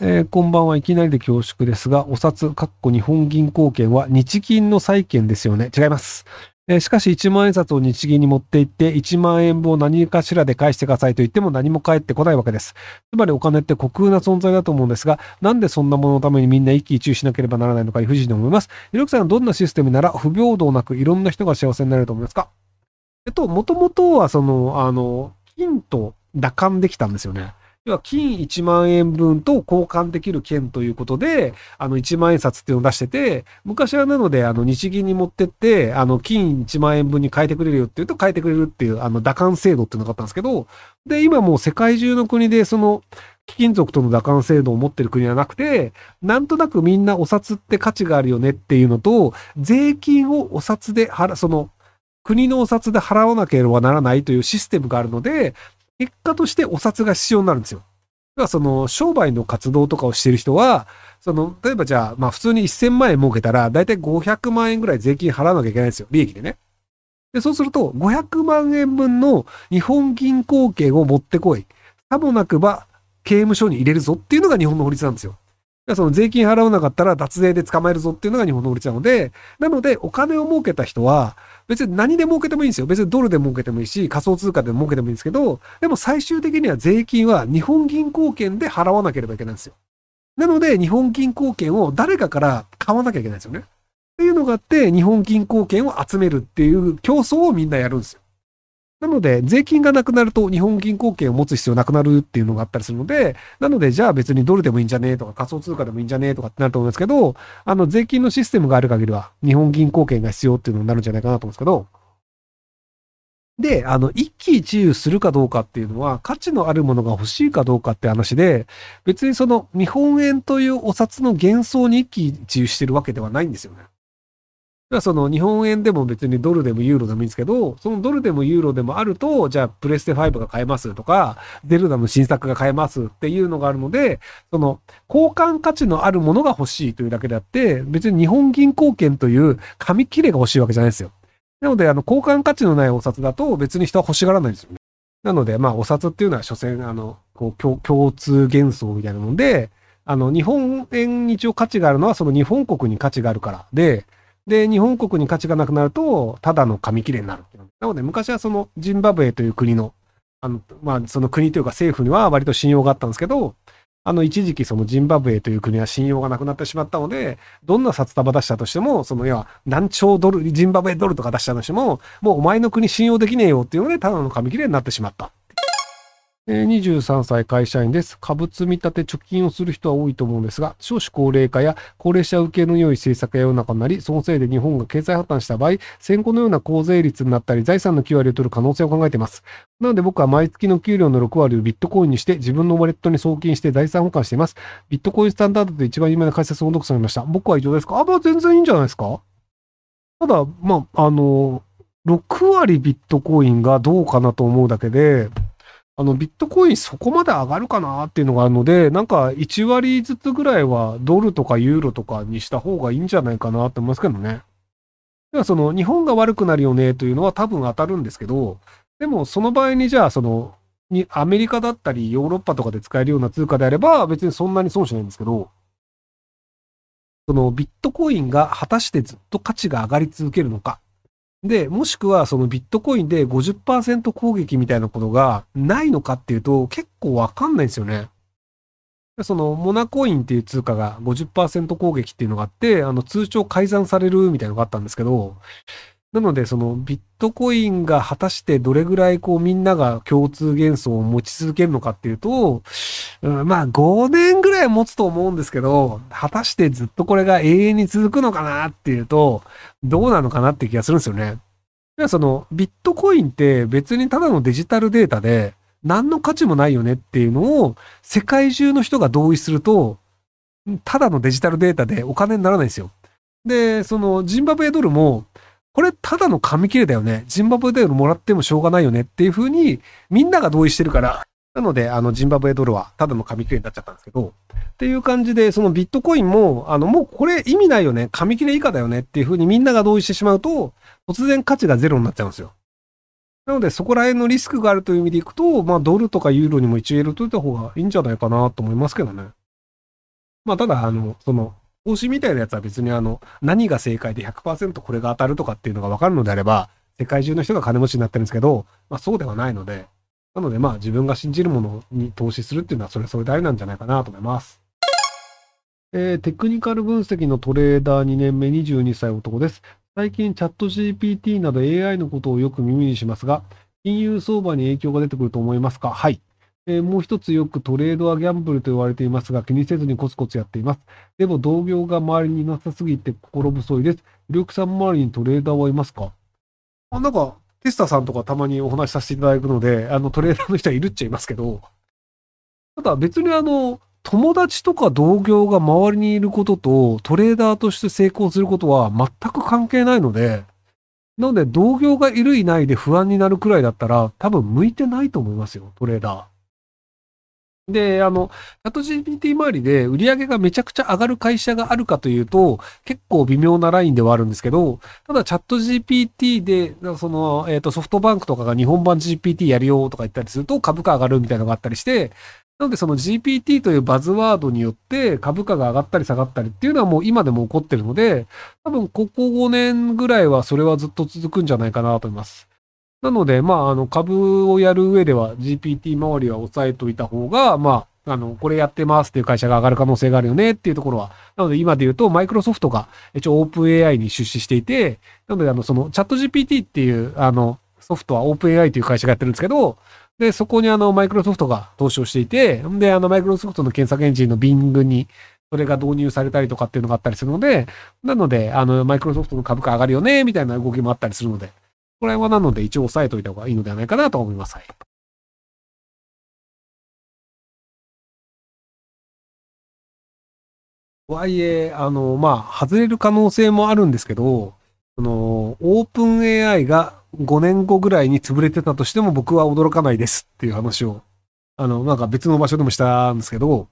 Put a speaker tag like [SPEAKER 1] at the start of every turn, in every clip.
[SPEAKER 1] えーこんばんはいきなりで恐縮ですが、お札、かっこ日本銀行券は日銀の債券ですよね。違います。えーしかし1万円札を日銀に持って行って1万円分を何かしらで返してくださいと言っても何も返ってこないわけです。つまりお金って虚空な存在だと思うんですが、なんでそんなもののためにみんな一喜一憂しなければならないのか理不尽に思います。ひろきさんはどんなシステムなら不平等なくいろんな人が幸せになれると思いますか？えっと、もともとはその、あの、金と打換できたんですよね。要は金1万円分と交換できる券ということで、あの1万円札っていうのを出してて、昔はなので、あの日銀に持ってって、あの金1万円分に変えてくれるよって言うと変えてくれるっていう、あの打換制度っていうのがあったんですけど、で、今もう世界中の国でその、貴金属との打換制度を持ってる国はなくて、なんとなくみんなお札って価値があるよねっていうのと、税金をお札で払、その、国のお札で払わなければならないというシステムがあるので、結果としてお札が必要になるんですよ。だからその商売の活動とかをしている人は、その、例えばじゃあ、まあ普通に1000万円儲けたら、だいたい500万円ぐらい税金払わなきゃいけないんですよ。利益でね。で、そうすると、500万円分の日本銀行券を持ってこい。さもなくば、刑務所に入れるぞっていうのが日本の法律なんですよ。その税金払わなかったら脱税で捕まえるぞっていうのが日本の法律なので、なのでお金を儲けた人は、別に何で儲けてもいいんですよ。別にドルで儲けてもいいし、仮想通貨で儲けてもいいんですけど、でも最終的には税金は日本銀行券で払わなければいけないんですよ。なので、日本銀行券を誰かから買わなきゃいけないんですよね。っていうのがあって、日本銀行券を集めるっていう競争をみんなやるんですよ。なので、税金がなくなると日本銀行券を持つ必要なくなるっていうのがあったりするので、なので、じゃあ別にドルでもいいんじゃねえとか仮想通貨でもいいんじゃねえとかってなると思うんですけど、あの、税金のシステムがある限りは日本銀行券が必要っていうのになるんじゃないかなと思うんですけど、で、あの、一喜一憂するかどうかっていうのは、価値のあるものが欲しいかどうかって話で、別にその日本円というお札の幻想に一喜一憂してるわけではないんですよね。その日本円でも別にドルでもユーロでもいいんですけど、そのドルでもユーロでもあると、じゃあプレステ5が買えますとか、ゼルダの新作が買えますっていうのがあるので、その交換価値のあるものが欲しいというだけであって、別に日本銀行券という紙切れが欲しいわけじゃないですよ。なので、あの、交換価値のないお札だと別に人は欲しがらないんですよね。なので、まあ、お札っていうのは所詮、あの、こう、共共通幻想みたいなもんで、あの、日本円に一応価値があるのは、その日本国に価値があるから。で、で、日本国に価値がなくなると、ただの紙切れになる。なので、昔はその、ジンバブエという国の、あの、まあ、その国というか政府には割と信用があったんですけど、あの、一時期そのジンバブエという国は信用がなくなってしまったので、どんな札束出したとしても、その、要は、何兆ドル、ジンバブエドルとか出したとしても、もうお前の国信用できねえよっていうので、ただの紙切れになってしまった。え23歳会社員です。株積立貯金をする人は多いと思うんですが、少子高齢化や高齢者受けの良い政策や世の中になり、そのせいで日本が経済破綻した場合、戦後のような高税率になったり、財産の9割を取る可能性を考えています。なので僕は毎月の給料の6割をビットコインにして、自分のウォレットに送金して財産保管しています。ビットコインスタンダードで一番有名な解説を読されました。僕は以上ですか？あ、まあ全然いいんじゃないですか？ただ、まあ、あの、6割ビットコインがどうかなと思うだけで、あの、ビットコインそこまで上がるかなっていうのがあるので、なんか1割ずつぐらいはドルとかユーロとかにした方がいいんじゃないかなって思いますけどね。ではその日本が悪くなるよねというのは多分当たるんですけど、でもその場合にじゃあその、にアメリカだったりヨーロッパとかで使えるような通貨であれば別にそんなに損しないんですけど、そのビットコインが果たしてずっと価値が上がり続けるのか。で、もしくはそのビットコインで50%攻撃みたいなことがないのかっていうと結構わかんないんですよね。そのモナコインっていう通貨が50%攻撃っていうのがあって、あの通帳改ざんされるみたいなのがあったんですけど、なのでそのビットコインが果たしてどれぐらいこうみんなが共通幻想を持ち続けるのかっていうと、まあ5年ぐらい持つと思うんですけど、果たしてずっとこれが永遠に続くのかなっていうと、どうなのかなって気がするんですよね。そのビットコインって別にただのデジタルデータで何の価値もないよねっていうのを世界中の人が同意すると、ただのデジタルデータでお金にならないんですよ。で、そのジンバブエドルも、これただの紙切れだよね。ジンバブエドルもらってもしょうがないよねっていうふうにみんなが同意してるから、なので、あの、ジンバブエドルはただの紙切れになっちゃったんですけど、っていう感じで、そのビットコインも、あの、もうこれ意味ないよね。紙切れ以下だよねっていうふうにみんなが同意してしまうと、突然価値がゼロになっちゃうんですよ。なので、そこら辺のリスクがあるという意味でいくと、まあ、ドルとかユーロにも一応入れといた方がいいんじゃないかなと思いますけどね。まあ、ただ、あの、その、投資みたいなやつは別にあの、何が正解で100%これが当たるとかっていうのがわかるのであれば、世界中の人が金持ちになってるんですけど、まあそうではないので、なのでまあ自分が信じるものに投資するっていうのはそれそれ大事なんじゃないかなと思います。えー、テクニカル分析のトレーダー2年目22歳男です。最近チャット GPT など AI のことをよく耳にしますが、金融相場に影響が出てくると思いますか？はい。えー、もう一つよくトレードはギャンブルと言われていますが、気にせずにコツコツやっています。でも同業が周りにいなさすぎて心細いです。ひろゆきさん周りにトレーダーはいますか？あなんか、テスタさんとかたまにお話しさせていただくので、あのトレーダーの人はいるっちゃいますけど、ただ別にあの、友達とか同業が周りにいることとトレーダーとして成功することは全く関係ないので、なので同業がいるいないで不安になるくらいだったら多分向いてないと思いますよ、トレーダー。で、あの、チャット GPT 周りで売り上げがめちゃくちゃ上がる会社があるかというと、結構微妙なラインではあるんですけど、ただチャット GPT で、その、えっ、ー、と、ソフトバンクとかが日本版 GPT やるよとか言ったりすると株価上がるみたいなのがあったりして、なのでその GPT というバズワードによって株価が上がったり下がったりっていうのはもう今でも起こってるので、多分ここ5年ぐらいはそれはずっと続くんじゃないかなと思います。なので、まあ、あの、株をやる上では GPT 周りは押さえといた方が、まあ、あの、これやってますっていう会社が上がる可能性があるよねっていうところは、なので今で言うと、マイクロソフトが一応オープン AI に出資していて、なので、あの、その、チャット GPT っていう、あの、ソフトはオープン AI という会社がやってるんですけど、で、そこにあの、マイクロソフトが投資をしていて、んで、あの、マイクロソフトの検索エンジンの Bing に、それが導入されたりとかっていうのがあったりするので、なので、あの、マイクロソフトの株価上がるよね、みたいな動きもあったりするので、これはなので一応押さえておいた方がいいのではないかなと思います。とはいえ、あの、まあ、外れる可能性もあるんですけど、その、オープン AI が5年後ぐらいに潰れてたとしても僕は驚かないですっていう話を、あの、なんか別の場所でもしたんですけど、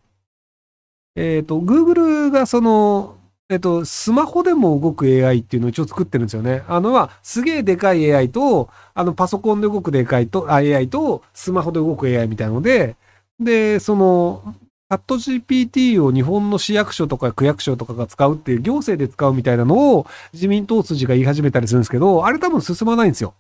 [SPEAKER 1] えっ、ー、と、Google がその、えっと、スマホでも動く AI っていうのを一応作ってるんですよね。あの、は、すげえでかい AI と、あの、パソコンで動くでかいと、AI と、スマホで動く AI みたいなので、で、その、チャット GPT を日本の市役所とか区役所とかが使うっていう行政で使うみたいなのを自民党筋が言い始めたりするんですけど、あれ多分進まないんですよ。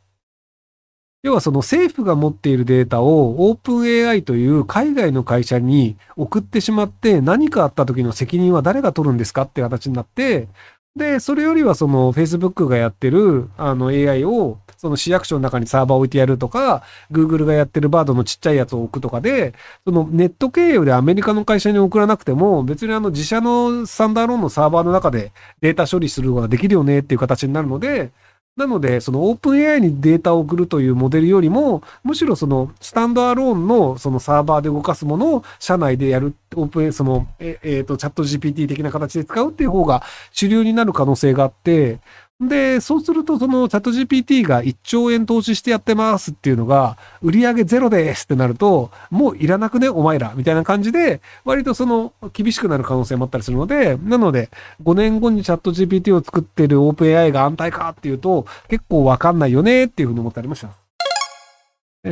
[SPEAKER 1] 要はその政府が持っているデータをオープン AI という海外の会社に送ってしまって何かあった時の責任は誰が取るんですかって形になって、で、それよりはその Facebook がやってるあの AI をその市役所の中にサーバー置いてやるとか、Google がやってるバードのちっちゃいやつを置くとかで、そのネット経由でアメリカの会社に送らなくても、別にあの自社のスタンダーローンのサーバーの中でデータ処理することができるよねっていう形になるので、なので、そのオープン AI にデータを送るというモデルよりも、むしろそのスタンドアローンのそのサーバーで動かすものを社内でやる、オープン、その、えっ、えー、と、チャット GPT 的な形で使うっていう方が主流になる可能性があって、で、そうすると、そのチャット GPT が1兆円投資してやってますっていうのが、売り上げゼロですってなると、もういらなくね、お前ら、みたいな感じで、割とその、厳しくなる可能性もあったりするので、なので、5年後にチャット GPT を作ってる OpenAI が安泰かっていうと、結構わかんないよねっていうふうに思ってありました。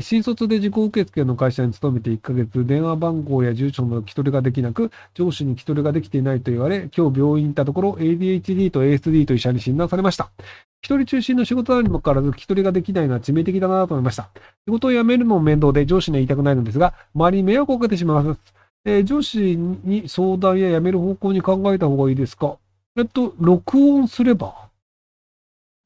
[SPEAKER 1] 新卒で自己受付の会社に勤めて1ヶ月、電話番号や住所の聞き取りができなく、上司に聞き取りができていないと言われ、今日病院行ったところ、ADHD と ASD と医者に診断されました。一人中心の仕事なにもかかわらず聞き取りができないのは致命的だなと思いました。仕事を辞めるのも面倒で上司には言いたくないのですが、周りに迷惑をかけてしまいます。えー、上司に相談や辞める方向に考えた方がいいですか？えっと、録音すれば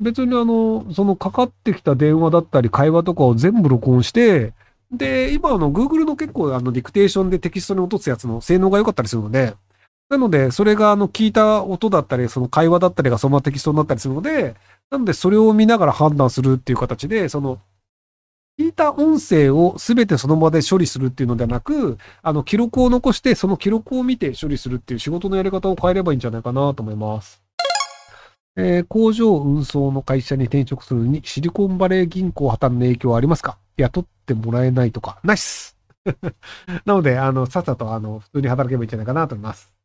[SPEAKER 1] 別にあの、そのかかってきた電話だったり会話とかを全部録音して、で、今あの、Google の結構あの、ディクテーションでテキストに落とすやつの性能が良かったりするので、なので、それがあの、聞いた音だったり、その会話だったりがそのままテキストになったりするので、なので、それを見ながら判断するっていう形で、その、聞いた音声を全てその場で処理するっていうのではなく、あの、記録を残して、その記録を見て処理するっていう仕事のやり方を変えればいいんじゃないかなと思います。えー、工場運送の会社に転職するにシリコンバレー銀行破綻の影響はありますか？雇ってもらえないとか、ナイス。なので、あの、さっさと、あの、普通に働けばいいんじゃないかなと思います。